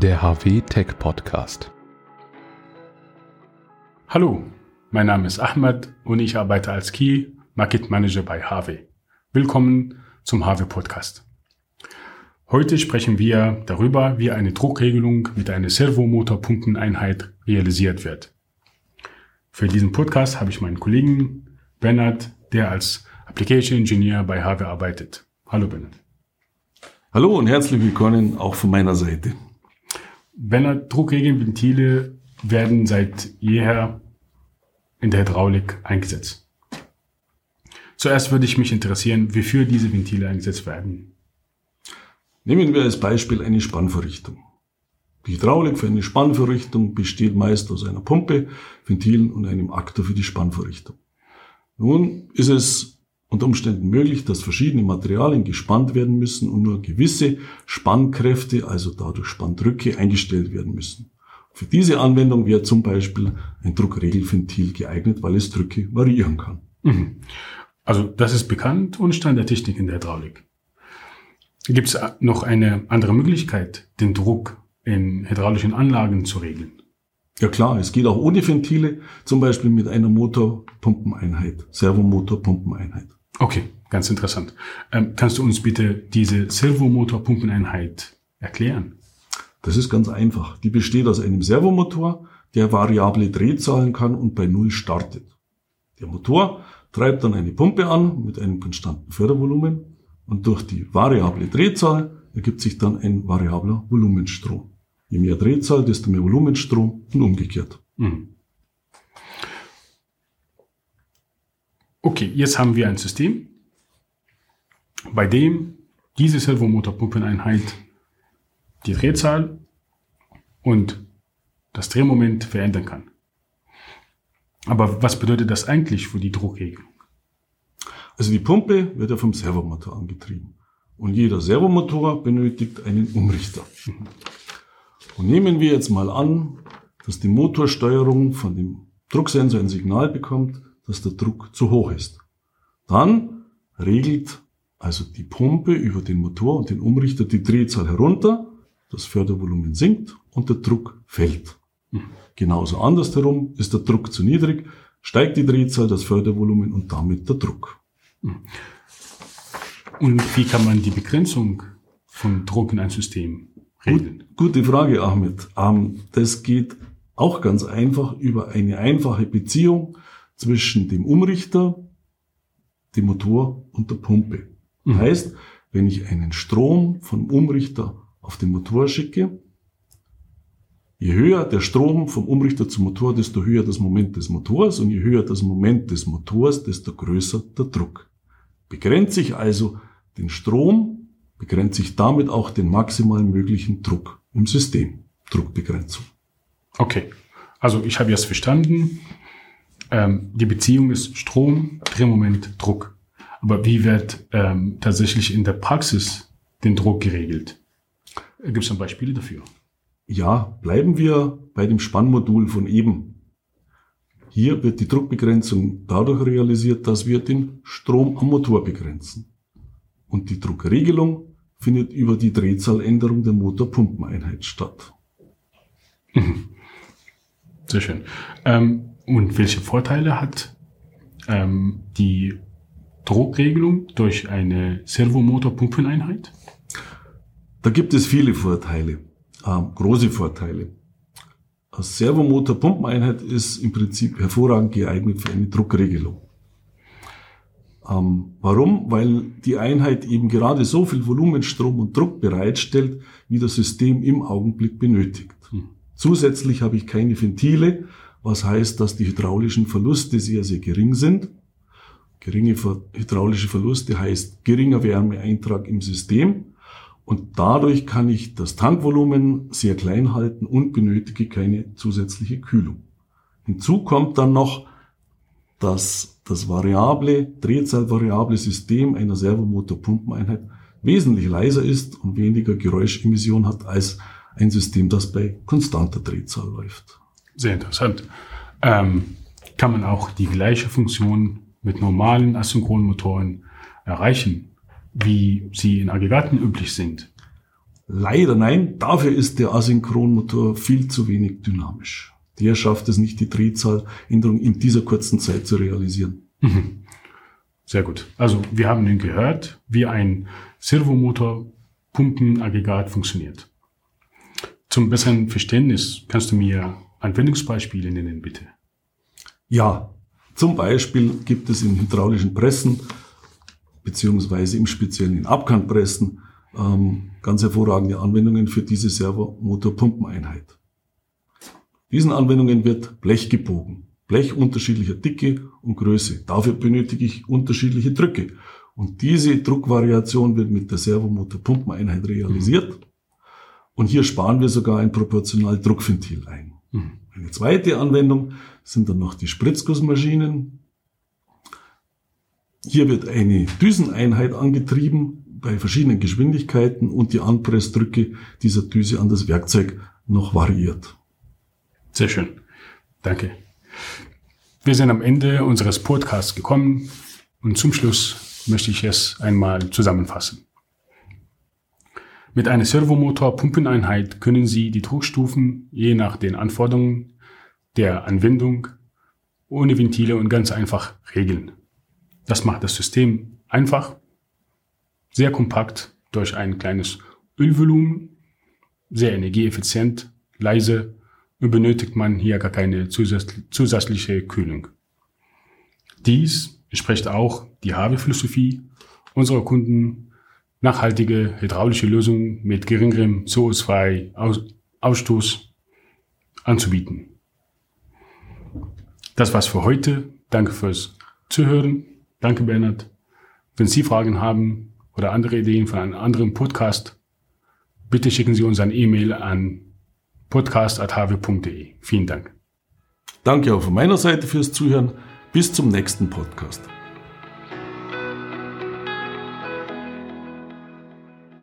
der HW Tech Podcast. Hallo, mein Name ist Ahmed und ich arbeite als Key Market Manager bei HW. Willkommen zum HW Podcast. Heute sprechen wir darüber, wie eine Druckregelung mit einer Servomotorpumpeneinheit realisiert wird. Für diesen Podcast habe ich meinen Kollegen Bernhard, der als Application Engineer bei HW arbeitet. Hallo Bernhard. Hallo und herzlich willkommen auch von meiner Seite. Bernhard, Druckregelventile werden seit jeher in der Hydraulik eingesetzt. Zuerst würde ich mich interessieren, wofür diese Ventile eingesetzt werden. Nehmen wir als Beispiel eine Spannverrichtung. Die Hydraulik für eine Spannverrichtung besteht meist aus einer Pumpe, Ventilen und einem Aktor für die Spannverrichtung. Nun ist es unter Umständen möglich, dass verschiedene Materialien gespannt werden müssen und nur gewisse Spannkräfte, also dadurch Spanndrücke, eingestellt werden müssen. Für diese Anwendung wäre zum Beispiel ein Druckregelventil geeignet, weil es Drücke variieren kann. Mhm. Also das ist bekannt und Stand der Technik in der Hydraulik. Gibt es noch eine andere Möglichkeit, den Druck in hydraulischen Anlagen zu regeln? Ja klar, es geht auch ohne Ventile, zum Beispiel mit einer Motorpumpeneinheit, Servomotorpumpeneinheit. Okay, ganz interessant. Ähm, kannst du uns bitte diese Servomotorpumpeneinheit erklären? Das ist ganz einfach. Die besteht aus einem Servomotor, der variable Drehzahlen kann und bei Null startet. Der Motor treibt dann eine Pumpe an mit einem konstanten Fördervolumen und durch die variable Drehzahl ergibt sich dann ein variabler Volumenstrom. Je mehr Drehzahl, desto mehr Volumenstrom und umgekehrt. Mhm. Okay, jetzt haben wir ein System, bei dem diese Servomotorpumpeneinheit die Drehzahl und das Drehmoment verändern kann. Aber was bedeutet das eigentlich für die Druckregelung? Also die Pumpe wird ja vom Servomotor angetrieben. Und jeder Servomotor benötigt einen Umrichter. Und nehmen wir jetzt mal an, dass die Motorsteuerung von dem Drucksensor ein Signal bekommt, dass der Druck zu hoch ist. Dann regelt also die Pumpe über den Motor und den Umrichter die Drehzahl herunter, das Fördervolumen sinkt und der Druck fällt. Genauso andersherum ist der Druck zu niedrig, steigt die Drehzahl, das Fördervolumen und damit der Druck. Und wie kann man die Begrenzung von Druck in ein System regeln? Gut, gute Frage, Ahmed. Ähm, das geht auch ganz einfach über eine einfache Beziehung zwischen dem Umrichter, dem Motor und der Pumpe. Mhm. Heißt, wenn ich einen Strom vom Umrichter auf den Motor schicke, je höher der Strom vom Umrichter zum Motor, desto höher das Moment des Motors und je höher das Moment des Motors, desto größer der Druck. Begrenze ich also den Strom, begrenze ich damit auch den maximal möglichen Druck im System. Druckbegrenzung. Okay, also ich habe jetzt verstanden, ähm, die Beziehung ist Strom, Drehmoment, Druck. Aber wie wird ähm, tatsächlich in der Praxis den Druck geregelt? Gibt es dann Beispiele dafür? Ja, bleiben wir bei dem Spannmodul von eben. Hier wird die Druckbegrenzung dadurch realisiert, dass wir den Strom am Motor begrenzen. Und die Druckregelung findet über die Drehzahländerung der Motorpumpeneinheit statt. Sehr schön. Ähm, und welche Vorteile hat ähm, die Druckregelung durch eine Servomotorpumpeneinheit? Da gibt es viele Vorteile, äh, große Vorteile. Eine Servomotorpumpeneinheit ist im Prinzip hervorragend geeignet für eine Druckregelung. Ähm, warum? Weil die Einheit eben gerade so viel Volumenstrom und Druck bereitstellt, wie das System im Augenblick benötigt. Hm. Zusätzlich habe ich keine Ventile, was heißt, dass die hydraulischen Verluste sehr, sehr gering sind. Geringe hydraulische Verluste heißt geringer Wärmeeintrag im System. Und dadurch kann ich das Tankvolumen sehr klein halten und benötige keine zusätzliche Kühlung. Hinzu kommt dann noch, dass das variable, drehzahlvariable System einer Servomotorpumpeneinheit wesentlich leiser ist und weniger Geräuschemission hat als ein System, das bei konstanter Drehzahl läuft. Sehr interessant. Ähm, kann man auch die gleiche Funktion mit normalen asynchronen Motoren erreichen, wie sie in Aggregaten üblich sind? Leider nein, dafür ist der Asynchronmotor viel zu wenig dynamisch. Der schafft es nicht, die Drehzahländerung in dieser kurzen Zeit zu realisieren. Mhm. Sehr gut. Also wir haben nun gehört, wie ein Servomotor Pumpenaggregat funktioniert. Zum besseren Verständnis kannst du mir Anwendungsbeispiele nennen, bitte. Ja, zum Beispiel gibt es in hydraulischen Pressen beziehungsweise im speziellen in Abkantpressen ähm, ganz hervorragende Anwendungen für diese Servomotorpumpeneinheit. Diesen Anwendungen wird Blech gebogen. Blech unterschiedlicher Dicke und Größe. Dafür benötige ich unterschiedliche Drücke. Und diese Druckvariation wird mit der Servomotor-Pumpeneinheit realisiert. Und hier sparen wir sogar ein proportional Druckventil ein. Mhm. Eine zweite Anwendung sind dann noch die Spritzgussmaschinen. Hier wird eine Düseneinheit angetrieben bei verschiedenen Geschwindigkeiten und die Anpressdrücke dieser Düse an das Werkzeug noch variiert. Sehr schön. Danke. Wir sind am Ende unseres Podcasts gekommen und zum Schluss möchte ich es einmal zusammenfassen. Mit einer Servomotor-Pumpeneinheit können Sie die Druckstufen je nach den Anforderungen der Anwendung ohne Ventile und ganz einfach regeln. Das macht das System einfach, sehr kompakt durch ein kleines Ölvolumen, sehr energieeffizient, leise und benötigt man hier gar keine zusätzliche Kühlung. Dies entspricht auch die Habe-Philosophie unserer Kunden, nachhaltige hydraulische Lösungen mit geringerem CO2-Ausstoß anzubieten. Das war's für heute. Danke fürs Zuhören. Danke, Bernhard. Wenn Sie Fragen haben oder andere Ideen von einem anderen Podcast, bitte schicken Sie uns ein E-Mail an podcast.hw.de. Vielen Dank. Danke auch von meiner Seite fürs Zuhören. Bis zum nächsten Podcast.